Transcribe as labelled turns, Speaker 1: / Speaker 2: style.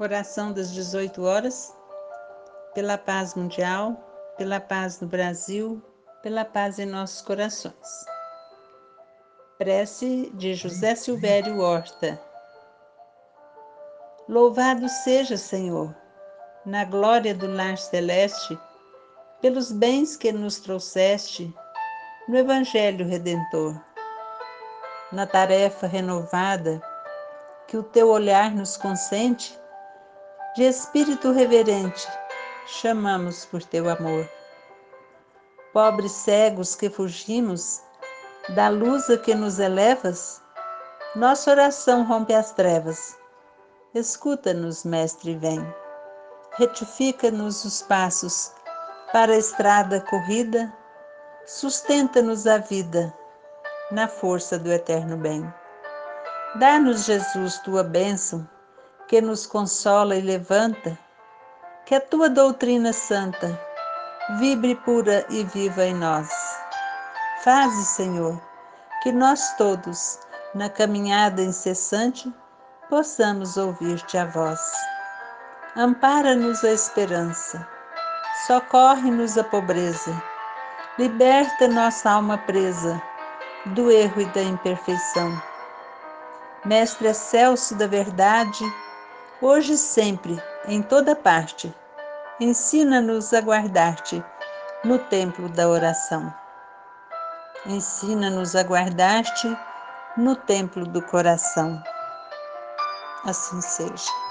Speaker 1: Oração das 18 horas, pela paz mundial, pela paz no Brasil, pela paz em nossos corações. Prece de José Silvério Horta. Louvado seja, Senhor, na glória do lar celeste, pelos bens que nos trouxeste no Evangelho Redentor. Na tarefa renovada que o teu olhar nos consente, de espírito reverente, chamamos por teu amor. Pobres cegos que fugimos da luz a que nos elevas, nossa oração rompe as trevas. Escuta-nos, Mestre, vem. Retifica-nos os passos para a estrada corrida, sustenta-nos a vida na força do eterno bem. Dá-nos, Jesus, tua bênção que nos consola e levanta, que a tua doutrina santa vibre pura e viva em nós. Faze, Senhor, que nós todos, na caminhada incessante, possamos ouvir-te a voz. Ampara-nos a esperança, socorre-nos a pobreza, liberta nossa alma presa do erro e da imperfeição. Mestre excelso da verdade, hoje e sempre, em toda parte. Ensina-nos a guardar-te no templo da oração. Ensina-nos a guardar-te no templo do coração. Assim seja.